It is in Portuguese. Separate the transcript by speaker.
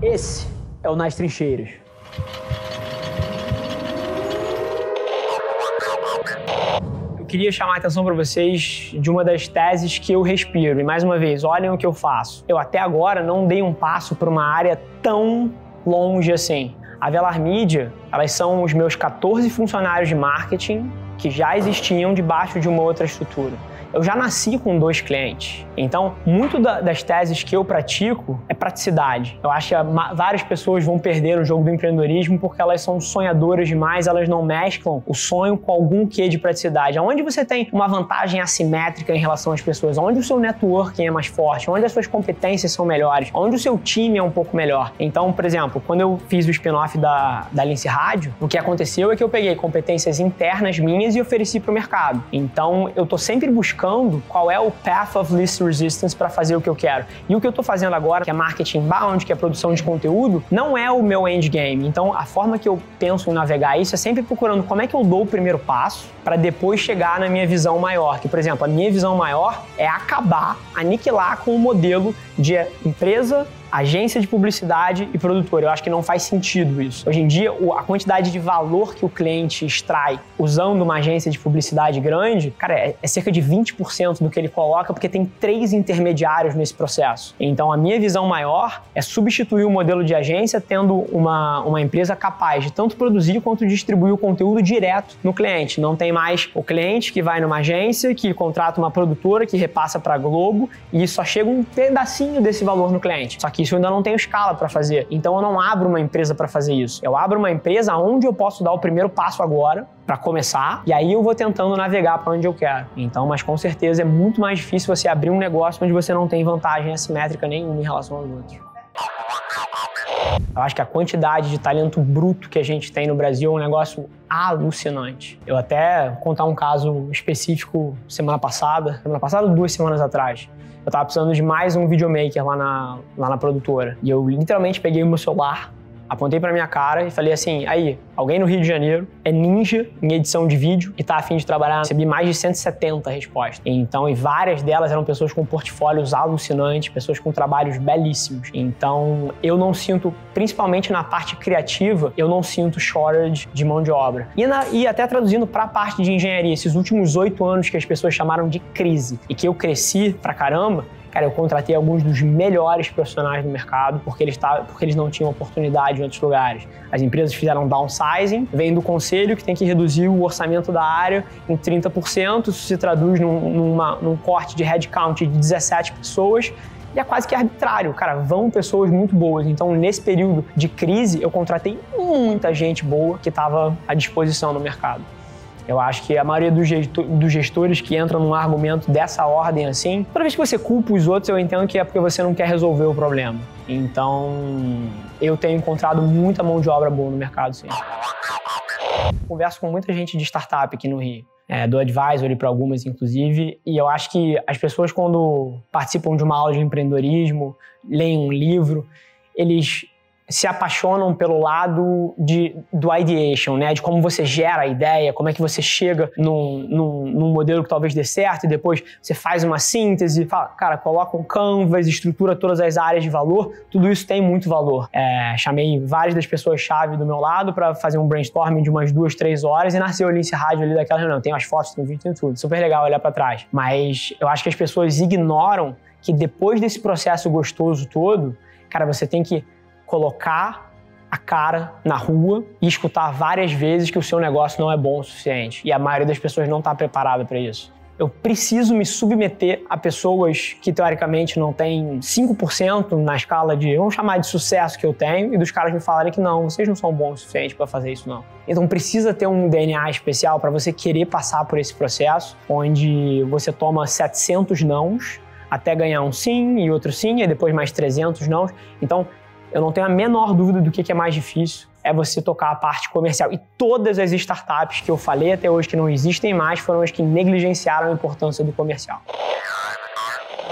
Speaker 1: Esse é o Nas Trincheiras. Eu queria chamar a atenção para vocês de uma das teses que eu respiro. E mais uma vez, olhem o que eu faço. Eu até agora não dei um passo para uma área tão longe assim. A Velar Media, elas são os meus 14 funcionários de marketing que já existiam debaixo de uma outra estrutura eu já nasci com dois clientes. Então, muito da, das teses que eu pratico é praticidade. Eu acho que várias pessoas vão perder o jogo do empreendedorismo porque elas são sonhadoras demais, elas não mesclam o sonho com algum quê de praticidade. Onde você tem uma vantagem assimétrica em relação às pessoas, onde o seu networking é mais forte, onde as suas competências são melhores, onde o seu time é um pouco melhor. Então, por exemplo, quando eu fiz o spin-off da, da Lince Rádio, o que aconteceu é que eu peguei competências internas minhas e ofereci para o mercado. Então, eu tô sempre buscando buscando qual é o path of least resistance para fazer o que eu quero. E o que eu estou fazendo agora, que é marketing bound, que é produção de conteúdo, não é o meu endgame. Então, a forma que eu penso em navegar isso é sempre procurando como é que eu dou o primeiro passo para depois chegar na minha visão maior. Que, por exemplo, a minha visão maior é acabar, aniquilar com o modelo de empresa agência de publicidade e produtor. Eu acho que não faz sentido isso. Hoje em dia, a quantidade de valor que o cliente extrai usando uma agência de publicidade grande, cara, é, é cerca de 20% do que ele coloca, porque tem três intermediários nesse processo. Então, a minha visão maior é substituir o modelo de agência tendo uma, uma empresa capaz de tanto produzir quanto distribuir o conteúdo direto no cliente. Não tem mais o cliente que vai numa agência, que contrata uma produtora, que repassa para Globo e só chega um pedacinho desse valor no cliente. Só que que isso eu ainda não tenho escala para fazer. Então eu não abro uma empresa para fazer isso. Eu abro uma empresa onde eu posso dar o primeiro passo agora para começar e aí eu vou tentando navegar para onde eu quero. Então, mas com certeza é muito mais difícil você abrir um negócio onde você não tem vantagem assimétrica nenhuma em relação aos outros. Eu acho que a quantidade de talento bruto que a gente tem no Brasil é um negócio alucinante. Eu até contar um caso específico semana passada, semana passada, duas semanas atrás eu tava precisando de mais um videomaker lá na, lá na produtora. E eu literalmente peguei o meu celular, apontei para minha cara e falei assim: aí, alguém no Rio de Janeiro é ninja em edição de vídeo e tá afim de trabalhar. Recebi mais de 170 respostas. Então, e várias delas eram pessoas com portfólios alucinantes, pessoas com trabalhos belíssimos. Então, eu não sinto, principalmente na parte criativa, eu não sinto shortage de mão de obra. E, na, e até traduzindo para a parte de engenharia, esses últimos oito anos que as pessoas chamaram de crise e que eu cresci pra caramba, Cara, eu contratei alguns dos melhores profissionais do mercado porque eles, tavam, porque eles não tinham oportunidade em outros lugares. As empresas fizeram downsizing, vem do conselho que tem que reduzir o orçamento da área em 30%, isso se traduz num, numa, num corte de headcount de 17 pessoas e é quase que arbitrário. Cara, vão pessoas muito boas. Então, nesse período de crise, eu contratei muita gente boa que estava à disposição no mercado. Eu acho que a maioria dos gestores que entram num argumento dessa ordem assim, toda vez que você culpa os outros, eu entendo que é porque você não quer resolver o problema. Então, eu tenho encontrado muita mão de obra boa no mercado, sim. Converso com muita gente de startup aqui no Rio. É, do advisory para algumas, inclusive, e eu acho que as pessoas, quando participam de uma aula de empreendedorismo, leem um livro, eles se apaixonam pelo lado de, do ideation, né? De como você gera a ideia, como é que você chega num, num, num, modelo que talvez dê certo e depois você faz uma síntese, fala, cara, coloca um canvas, estrutura todas as áreas de valor, tudo isso tem muito valor. É, chamei várias das pessoas-chave do meu lado para fazer um brainstorming de umas duas, três horas e nasceu o Lince Rádio ali daquela reunião. Tem as fotos, tem vídeo, tem tudo. Super legal olhar para trás. Mas eu acho que as pessoas ignoram que depois desse processo gostoso todo, cara, você tem que colocar a cara na rua e escutar várias vezes que o seu negócio não é bom o suficiente. E a maioria das pessoas não está preparada para isso. Eu preciso me submeter a pessoas que teoricamente não têm 5% na escala de, vamos chamar de sucesso que eu tenho, e dos caras me falarem que não, vocês não são bons o suficiente para fazer isso não. Então precisa ter um DNA especial para você querer passar por esse processo, onde você toma 700 nãos até ganhar um sim e outro sim, e depois mais 300 nãos. Então eu não tenho a menor dúvida do que é mais difícil é você tocar a parte comercial. E todas as startups que eu falei até hoje que não existem mais foram as que negligenciaram a importância do comercial.